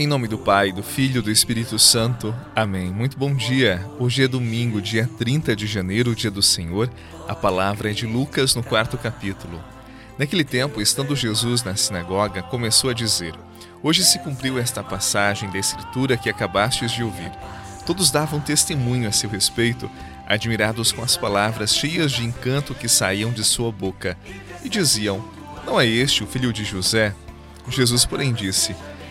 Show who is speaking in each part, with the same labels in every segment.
Speaker 1: Em nome do Pai, do Filho e do Espírito Santo. Amém. Muito bom dia. Hoje é domingo, dia 30 de janeiro, dia do Senhor. A palavra é de Lucas no quarto capítulo. Naquele tempo, estando Jesus na sinagoga, começou a dizer: Hoje se cumpriu esta passagem da Escritura que acabastes de ouvir. Todos davam testemunho a seu respeito, admirados com as palavras cheias de encanto que saíam de sua boca, e diziam: Não é este o filho de José? Jesus, porém, disse: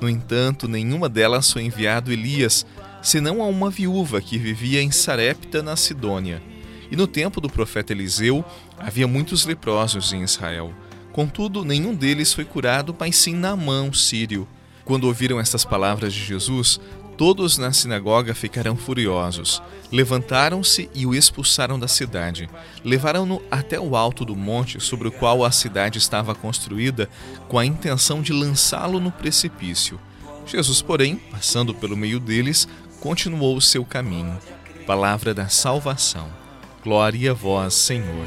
Speaker 1: no entanto, nenhuma delas foi enviado Elias, senão a uma viúva que vivia em Sarepta, na Sidônia. E no tempo do profeta Eliseu, havia muitos leprosos em Israel. Contudo, nenhum deles foi curado, mas sim Naamã, sírio. Quando ouviram estas palavras de Jesus, Todos na sinagoga ficaram furiosos. Levantaram-se e o expulsaram da cidade. Levaram-no até o alto do monte sobre o qual a cidade estava construída, com a intenção de lançá-lo no precipício. Jesus, porém, passando pelo meio deles, continuou o seu caminho. Palavra da salvação. Glória a vós, Senhor.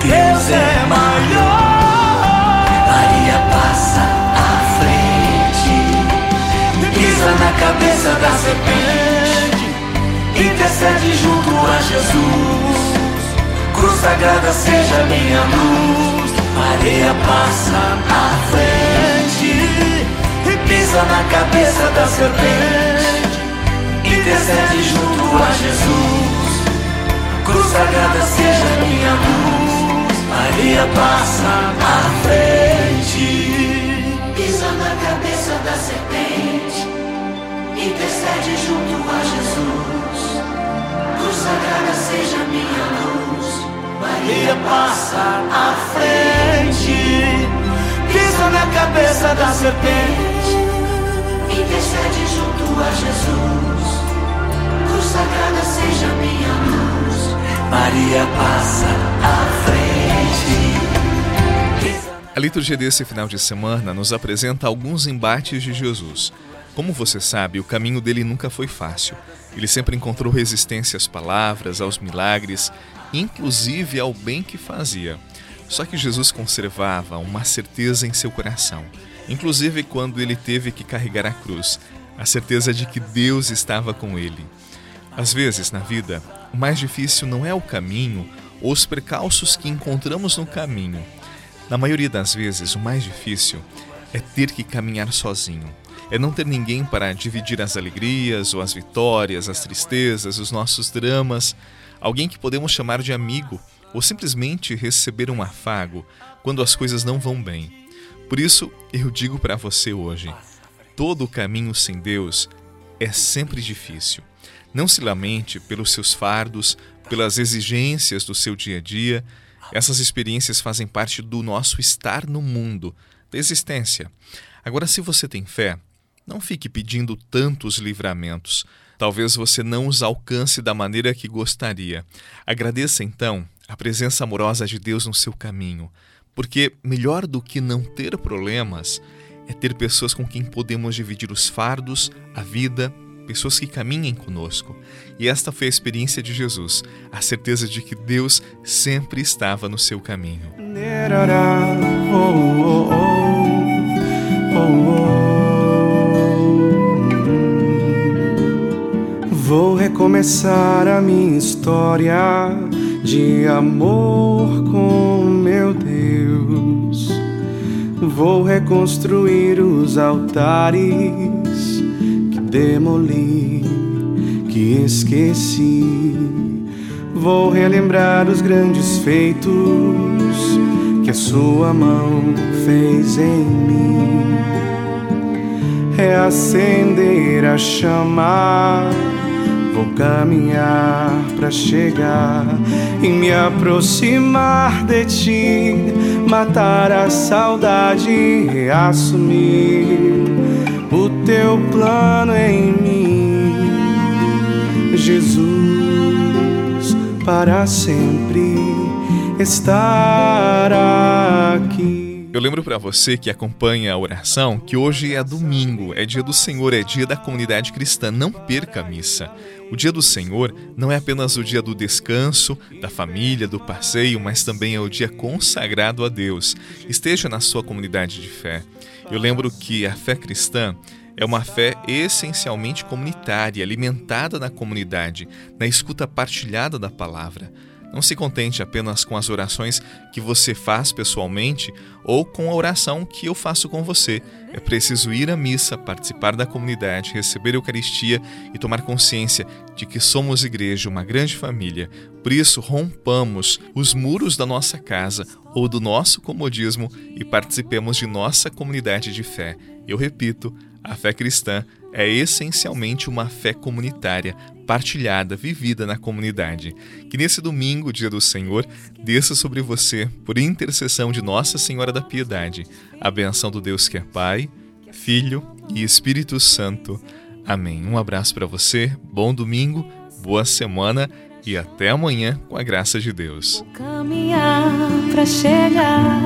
Speaker 2: Deus é maior. Intercede junto a Jesus. Cruz sagrada seja minha luz, areia passa à frente e pisa na cabeça da serpente, intercede junto a Jesus. Cruz sagrada seja minha luz, Maria passa à frente, pisa na cabeça da serpente intercede junto sagrada seja minha luz, Maria passa à frente, pisa na cabeça da serpente, intercede junto a Jesus. Cruz sagrada seja minha luz, Maria passa à frente.
Speaker 1: A liturgia desse final de semana nos apresenta alguns embates de Jesus como você sabe, o caminho dele nunca foi fácil. Ele sempre encontrou resistência às palavras, aos milagres, inclusive ao bem que fazia. Só que Jesus conservava uma certeza em seu coração, inclusive quando ele teve que carregar a cruz, a certeza de que Deus estava com ele. Às vezes, na vida, o mais difícil não é o caminho ou os precalços que encontramos no caminho. Na maioria das vezes, o mais difícil é ter que caminhar sozinho é não ter ninguém para dividir as alegrias ou as vitórias, as tristezas, os nossos dramas, alguém que podemos chamar de amigo ou simplesmente receber um afago quando as coisas não vão bem. Por isso, eu digo para você hoje: todo o caminho sem Deus é sempre difícil. Não se lamente pelos seus fardos, pelas exigências do seu dia a dia. Essas experiências fazem parte do nosso estar no mundo, da existência. Agora, se você tem fé, não fique pedindo tantos livramentos. Talvez você não os alcance da maneira que gostaria. Agradeça então a presença amorosa de Deus no seu caminho, porque melhor do que não ter problemas é ter pessoas com quem podemos dividir os fardos, a vida, pessoas que caminhem conosco. E esta foi a experiência de Jesus, a certeza de que Deus sempre estava no seu caminho.
Speaker 3: Recomeçar a minha história de amor com meu Deus. Vou reconstruir os altares que demoli, que esqueci. Vou relembrar os grandes feitos que a sua mão fez em mim. Reacender a chama, vou caminhar para chegar e me aproximar de ti, matar a saudade e reassumir o teu plano em mim, Jesus para sempre estar aqui.
Speaker 1: Eu lembro para você que acompanha a oração que hoje é domingo, é dia do Senhor, é dia da comunidade cristã. Não perca a missa. O dia do Senhor não é apenas o dia do descanso, da família, do passeio, mas também é o dia consagrado a Deus. Esteja na sua comunidade de fé. Eu lembro que a fé cristã é uma fé essencialmente comunitária, alimentada na comunidade, na escuta partilhada da palavra. Não se contente apenas com as orações que você faz pessoalmente ou com a oração que eu faço com você. É preciso ir à missa, participar da comunidade, receber a Eucaristia e tomar consciência de que somos igreja, uma grande família. Por isso, rompamos os muros da nossa casa ou do nosso comodismo e participemos de nossa comunidade de fé. Eu repito, a fé cristã é essencialmente uma fé comunitária, partilhada, vivida na comunidade. Que nesse domingo, dia do Senhor, desça sobre você, por intercessão de Nossa Senhora da Piedade, a benção do Deus que é Pai, Filho e Espírito Santo. Amém. Um abraço para você, bom domingo, boa semana e até amanhã com a graça de Deus.
Speaker 2: Vou caminhar para chegar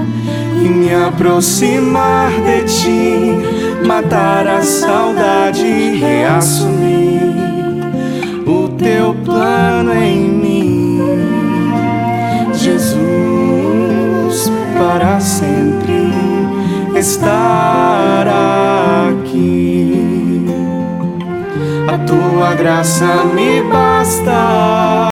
Speaker 3: e me aproximar de ti, matar a saudade e reassumir o teu plano em mim, Jesus, para sempre estar aqui. A tua graça me basta.